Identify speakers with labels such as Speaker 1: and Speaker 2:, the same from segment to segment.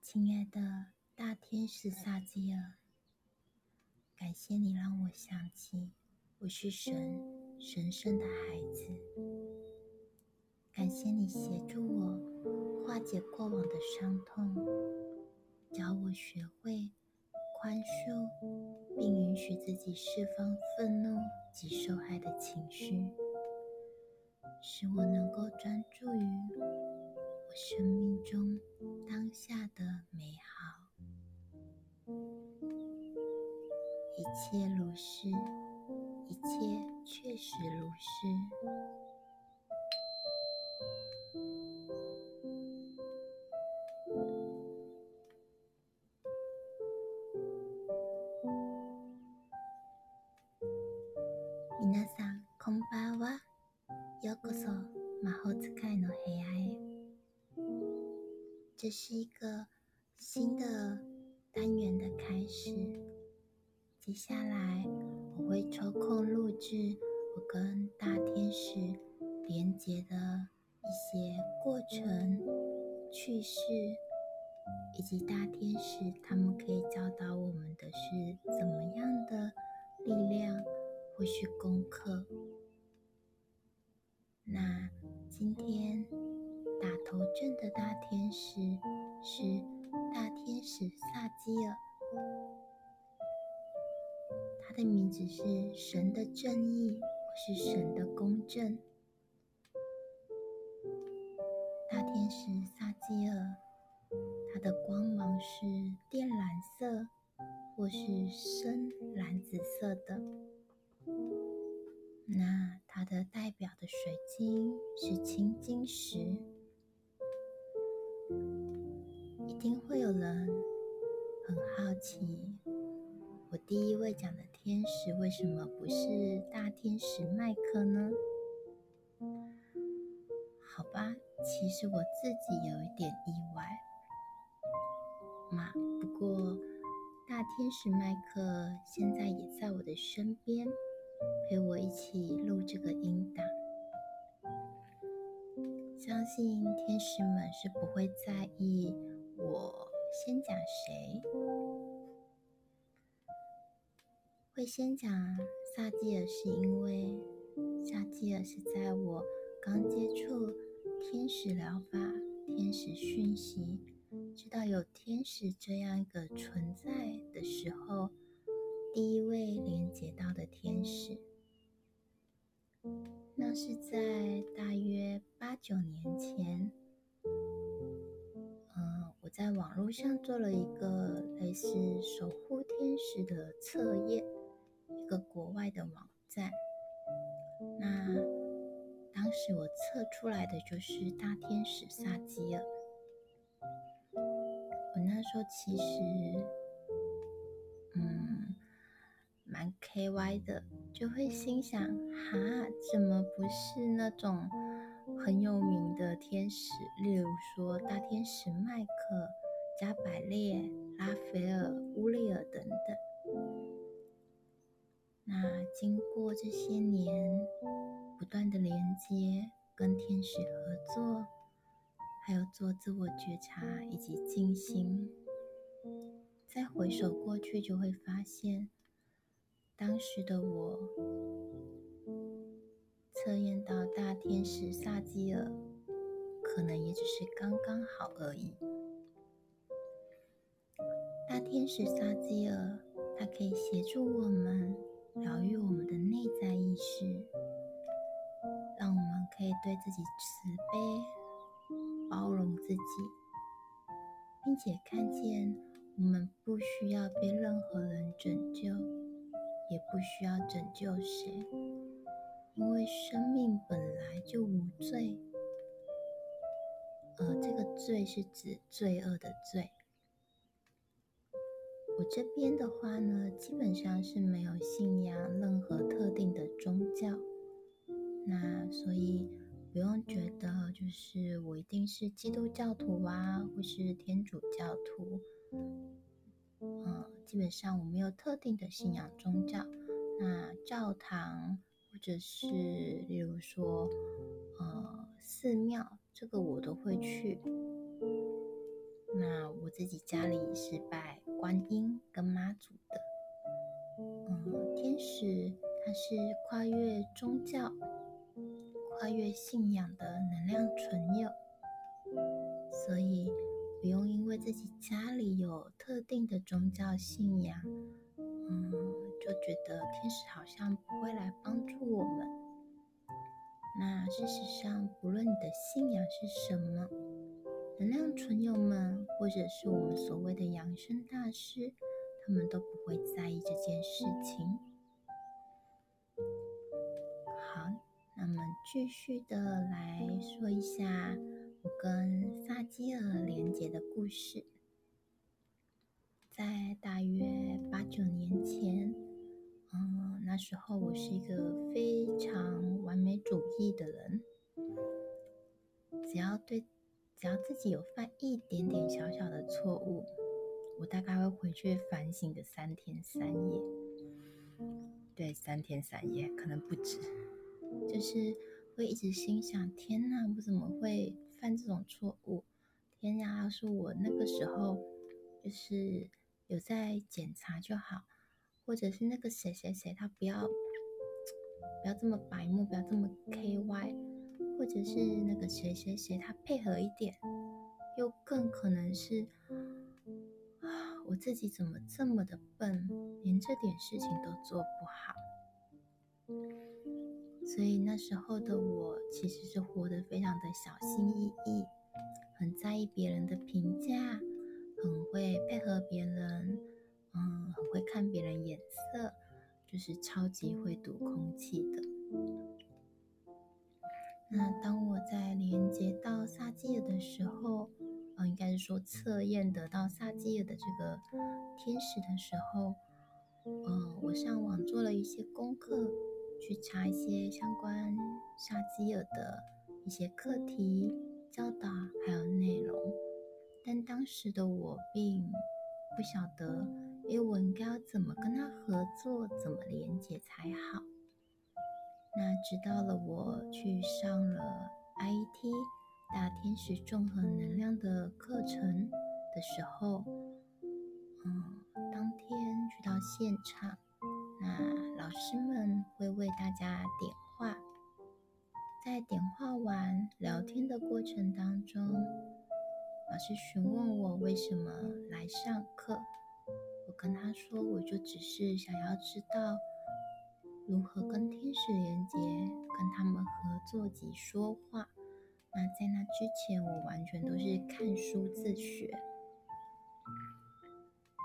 Speaker 1: 亲爱的大天使萨基尔，感谢你让我想起我是神神圣的孩子。感谢你协助我化解过往的伤痛，教我学会宽恕，并允许自己释放愤怒及受害的情绪，使我能够专注于我生命中当下的美好。一切如是，一切确实如是。こそ魔法使いの部屋へ。这是一个新的单元的开始。接下来我会抽空录制我跟大天使连接的一些过程、趣事，以及大天使他们可以教导我们的是怎么样的力量。或是功课。 那今天打头阵的大天使是大天使萨基尔，他的名字是神的正义，或是神的公正。大天使萨基尔，他的光芒是靛蓝色，或是深蓝紫色的。那它的代表的水晶是青金石，一定会有人很好奇，我第一位讲的天使为什么不是大天使麦克呢？好吧，其实我自己有一点意外嘛。不过大天使麦克现在也在我的身边。陪我一起录这个音档，相信天使们是不会在意我先讲谁，会先讲萨基尔，是因为萨基尔是在我刚接触天使疗法、天使讯息，知道有天使这样一个存在的时候，第一位连接到的天使。那是在大约八九年前，嗯，我在网络上做了一个类似守护天使的测验，一个国外的网站。那当时我测出来的就是大天使萨基尔。我那时候其实，K Y 的。就会心想：哈，怎么不是那种很有名的天使？例如说大天使麦克、加百列、拉斐尔、乌利尔等等。那经过这些年不断的连接、跟天使合作，还有做自我觉察以及静心，再回首过去，就会发现。当时的我测验到大天使萨基尔，可能也只是刚刚好而已。大天使萨基尔，它可以协助我们疗愈我们的内在意识，让我们可以对自己慈悲、包容自己，并且看见我们不需要被任何人拯救。也不需要拯救谁，因为生命本来就无罪。呃，这个罪是指罪恶的罪。我这边的话呢，基本上是没有信仰任何特定的宗教，那所以不用觉得就是我一定是基督教徒啊，或是天主教徒。嗯，基本上我没有特定的信仰宗教。那教堂或者是例如说，呃，寺庙，这个我都会去。那我自己家里是拜观音跟妈祖的。嗯，天使它是跨越宗教、跨越信仰的能量存有，所以不用因为自己家里有特定的宗教信仰，嗯，就觉得天使好像不会来帮助我们。那事实上，不论你的信仰是什么，能量存友们，或者是我们所谓的养生大师，他们都不会在意这件事情。好，那么继续的来说一下我跟萨基尔连接的故事。在大约八九年前，嗯，那时候我是一个非常完美主义的人，只要对。只要自己有犯一点点小小的错误，我大概会回去反省个三天三夜。对，三天三夜可能不止，就是会一直心想：天哪，我怎么会犯这种错误？天呀，要是我那个时候就是有在检查就好，或者是那个谁谁谁他不要不要这么白目，不要这么 K Y。或者是那个谁谁谁，他配合一点，又更可能是啊，我自己怎么这么的笨，连这点事情都做不好。所以那时候的我其实是活得非常的小心翼翼，很在意别人的评价，很会配合别人，嗯，很会看别人眼色，就是超级会读空气的。那当我在连接到萨基尔的时候，嗯，应该是说测验得到萨基尔的这个天使的时候，嗯，我上网做了一些功课，去查一些相关沙基尔的一些课题教导还有内容，但当时的我并不晓得，诶，我应该要怎么跟他合作，怎么连接才好。那直到了我去上了 IT 大天使综合能量的课程的时候，嗯，当天去到现场，那老师们会为大家点化，在点化完聊天的过程当中，老师询问我为什么来上课，我跟他说，我就只是想要知道。如何跟天使连接，跟他们合作及说话？那在那之前，我完全都是看书自学。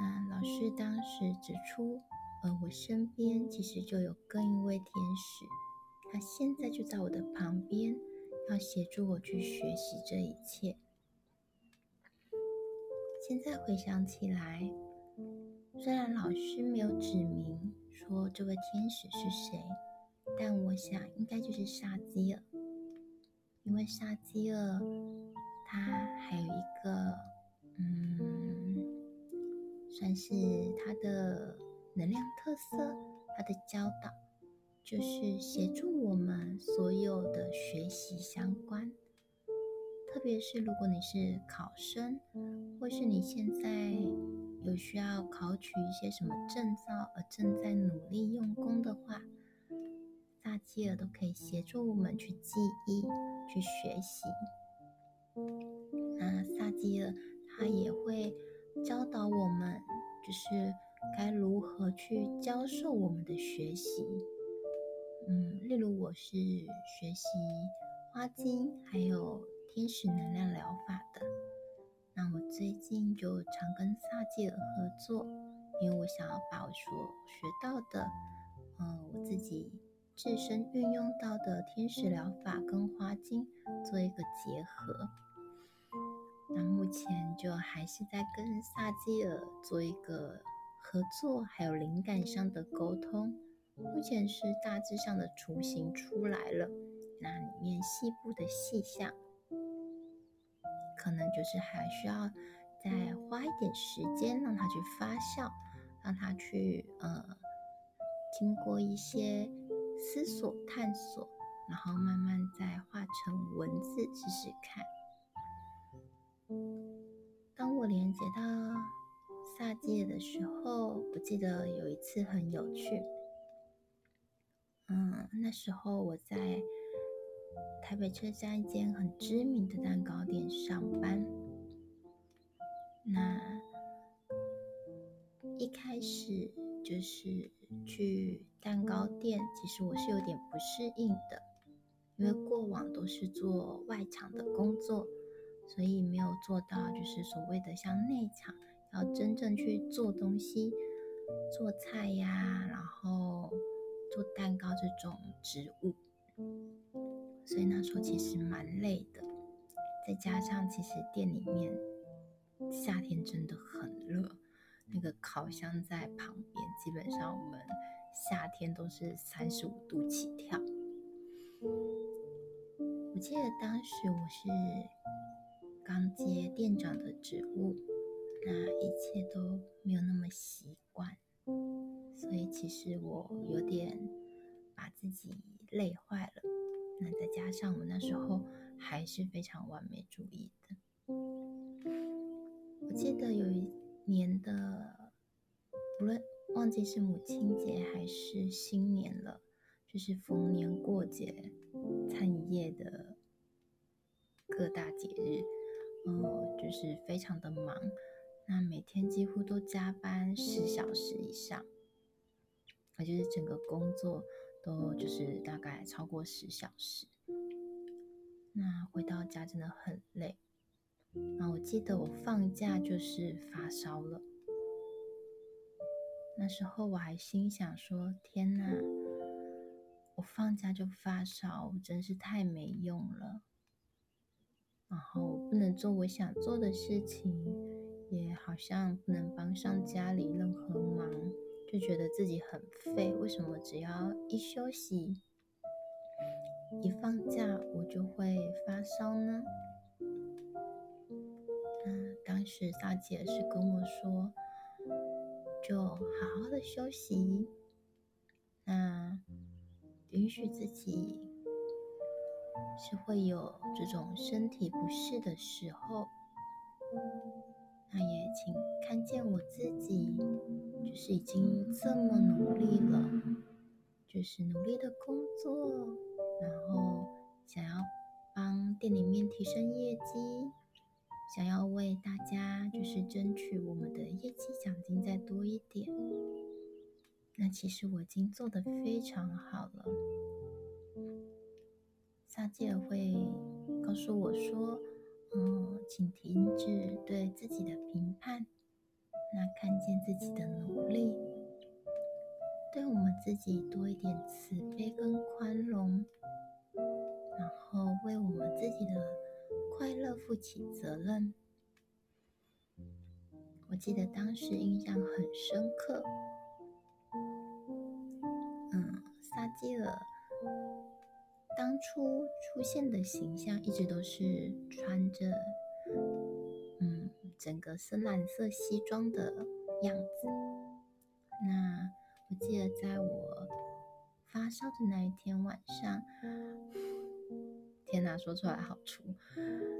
Speaker 1: 那老师当时指出，呃，我身边其实就有更一位天使，他现在就在我的旁边，要协助我去学习这一切。现在回想起来，虽然老师没有指明。说这位天使是谁？但我想应该就是沙基尔，因为沙基尔他还有一个，嗯，算是他的能量特色，他的教导就是协助我们所有的学习相关，特别是如果你是考生，或是你现在。有需要考取一些什么证照而正在努力用功的话，萨基尔都可以协助我们去记忆、去学习。那萨基尔他也会教导我们，就是该如何去教授我们的学习。嗯，例如我是学习花精还有天使能量疗法的。那我最近就常跟萨基尔合作，因为我想要把我所学到的，嗯，我自己自身运用到的天使疗法跟花精做一个结合。那目前就还是在跟萨基尔做一个合作，还有灵感上的沟通。目前是大致上的雏形出来了，那里面细部的细项。可能就是还需要再花一点时间让它去发酵，让它去呃经过一些思索探索，然后慢慢再画成文字试试看。当我连接到萨界的时候，我记得有一次很有趣。嗯，那时候我在台北车站一间很知名的蛋糕店上班。那一开始就是去蛋糕店，其实我是有点不适应的，因为过往都是做外场的工作，所以没有做到就是所谓的像内场。要真正去做东西，做菜呀，然后做蛋糕这种植物，所以那时候其实蛮累的。再加上其实店里面夏天真的很热，那个烤箱在旁边，基本上我们夏天都是三十五度起跳。我记得当时我是刚接店长的职务。那一切都没有那么习惯，所以其实我有点把自己累坏了。那再加上我那时候还是非常完美主义的。我记得有一年的，不论忘记是母亲节还是新年了，就是逢年过节、餐饮业的各大节日，嗯，就是非常的忙。那每天几乎都加班十小时以上，也就是整个工作都就是大概超过十小时。那回到家真的很累。啊我记得我放假就是发烧了，那时候我还心想说：天哪，我放假就发烧，真是太没用了。然后不能做我想做的事情。也好像不能帮上家里任何忙，就觉得自己很废。为什么只要一休息、一放假，我就会发烧呢？嗯，当时大姐是跟我说，就好好的休息，那允许自己是会有这种身体不适的时候。那也请看见我自己，就是已经这么努力了，就是努力的工作，然后想要帮店里面提升业绩，想要为大家就是争取我们的业绩奖金再多一点。那其实我已经做得非常好了。萨吉尔会告诉我说。嗯，请停止对自己的评判，那看见自己的努力，对我们自己多一点慈悲跟宽容，然后为我们自己的快乐负起责任。我记得当时印象很深刻。嗯，撒基尔。当初出现的形象一直都是穿着，嗯，整个深蓝色西装的样子。那我记得在我发烧的那一天晚上，天哪，说出来好粗，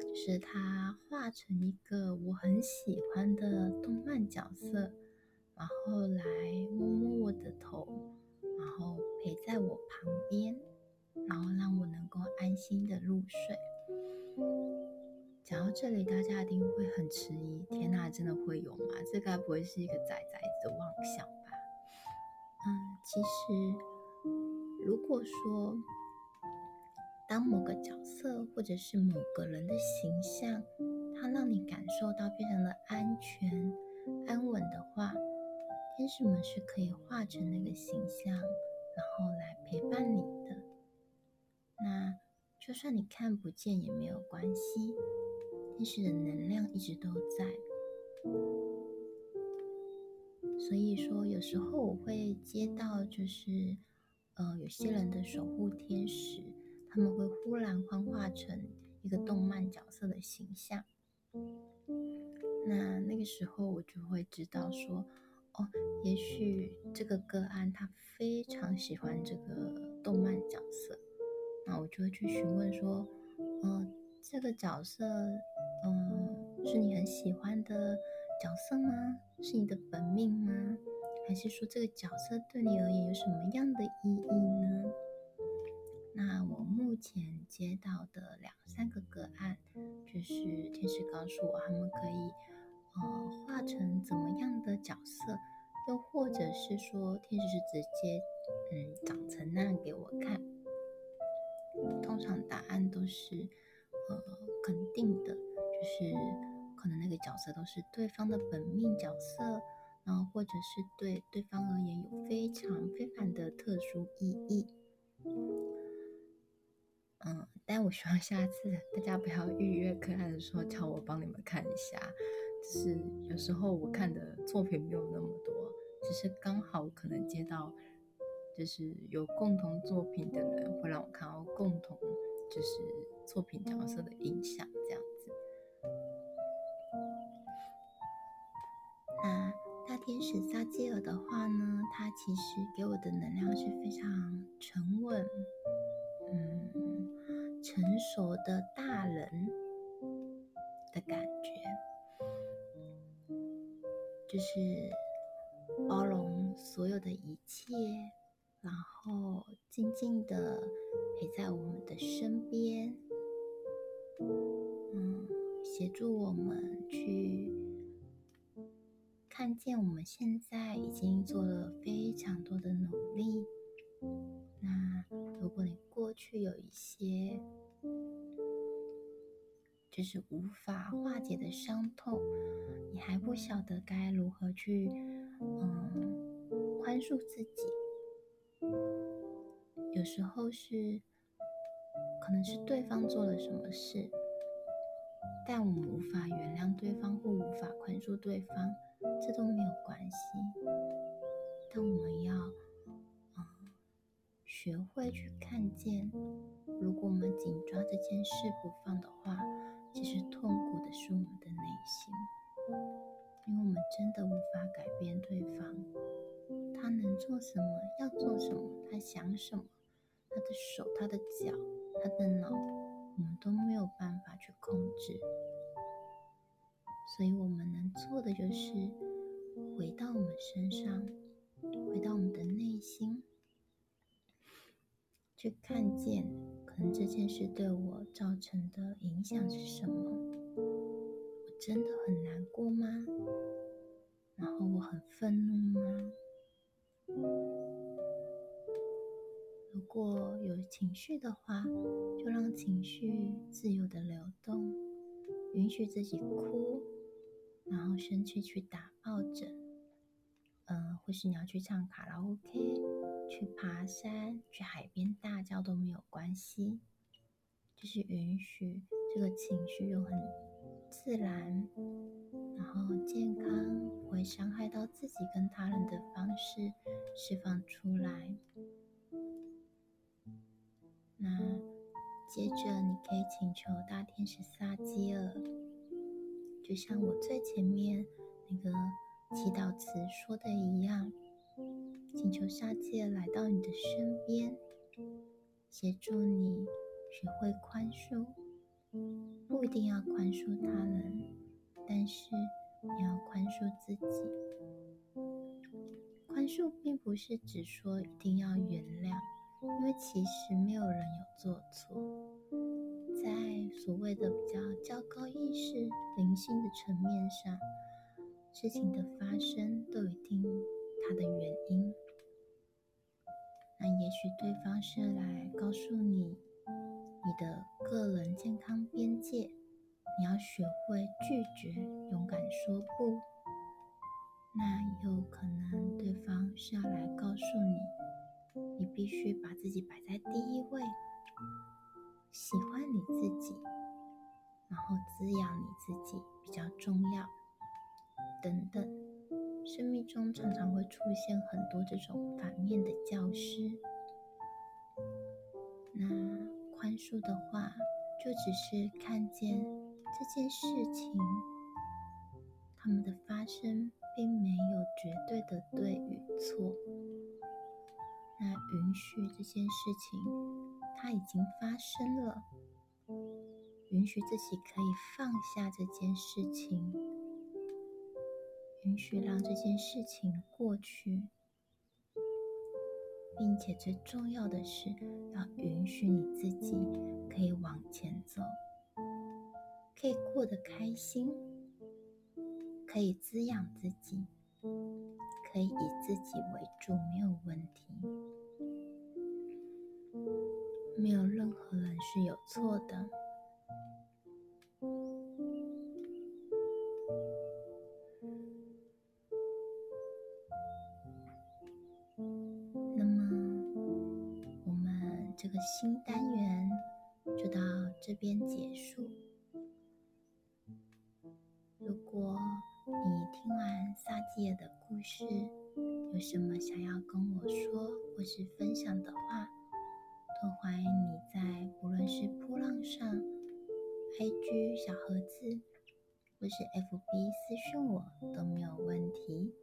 Speaker 1: 就是他画成一个我很喜欢的动漫角色，然后来摸摸我的头，然后陪在我旁边。心的入睡。讲到这里，大家一定会很迟疑。天哪，真的会有吗？这该不会是一个仔仔的妄想吧？嗯，其实如果说当某个角色或者是某个人的形象，它让你感受到非常的安全、安稳的话，天使们是可以化成那个形象，然后来陪伴你。就算你看不见也没有关系，天使的能量一直都在。所以说，有时候我会接到，就是呃，有些人的守护天使，他们会忽然幻化成一个动漫角色的形象。那那个时候我就会知道说，哦，也许这个个案他非常喜欢这个动漫角色。那我就会去询问说，呃，这个角色，嗯，是你很喜欢的角色吗？是你的本命吗？还是说这个角色对你而言有什么样的意义呢？那我目前接到的两三个个案，就是天使告诉我他们可以，呃，画成怎么样的角色，又或者是说天使是直接，嗯，长成那样给我看。场答案都是，呃，肯定的，就是可能那个角色都是对方的本命角色，然后或者是对对方而言有非常非凡的特殊意义。嗯，但我希望下次大家不要预约可爱的时候叫我帮你们看一下，就是有时候我看的作品没有那么多，只是刚好可能接到。就是有共同作品的人让我看到共同就是作品角色的影响，这样子。那大天使撒基尔的话呢，他其实给我的能量是非常沉稳，嗯，成熟的大人的感觉，就是包容所有的一切。然后静静的陪在我们的身边，嗯，协助我们去看见我们现在已经做了非常多的努力。那如果你过去有一些就是无法化解的伤痛，你还不晓得该如何去嗯宽恕自己。有时候是，可能是对方做了什么事，但我们无法原谅对方或无法宽恕对方，这都没有关系。但我们要，嗯，学会去看见，如果我们紧抓这件事不放的话，其实痛苦的是我们的内心，因为我们真的无法改变对方。做什么？要做什么？他想什么？他的手、他的脚、他的脑，我们都没有办法去控制。所以，我们能做的就是回到我们身上，回到我们的内心，去看见可能这件事对我造成的影响是什么。我真的很难过吗？然后我很愤怒吗？如果有情绪的话，就让情绪自由的流动，允许自己哭，然后生气去打抱枕，呃，或是你要去唱卡拉 OK，去爬山，去海边大叫都没有关系，就是允许这个情绪用很自然，然后健康，不会伤害到自己跟他人的方式。释放出来。那接着，你可以请求大天使撒基尔，就像我最前面那个祈祷词说的一样，请求撒基尔来到你的身边，协助你学会宽恕。不一定要宽恕他人，但是你要宽恕自己。宽恕并不是只说一定要原谅，因为其实没有人有做错。在所谓的比较较高意识、灵性的层面上，事情的发生都有一定它的原因。那也许对方是来告诉你你的个人健康边界，你要学会拒绝，勇敢说不。那有可能对方是要来告诉你，你必须把自己摆在第一位，喜欢你自己，然后滋养你自己比较重要，等等。生命中常常会出现很多这种反面的教师。那宽恕的话，就只是看见这件事情，他们的发生。并没有绝对的对与错，那允许这件事情它已经发生了，允许自己可以放下这件事情，允许让这件事情过去，并且最重要的是，要允许你自己可以往前走，可以过得开心，可以滋养自己。可以以自己为主，没有问题。没有任何人是有错的。这个新单元就到这边结束。如果你听完萨基尔的故事，有什么想要跟我说或是分享的话，都欢迎你在无论是波浪上、IG 小盒子或是 FB 私讯我都没有问题。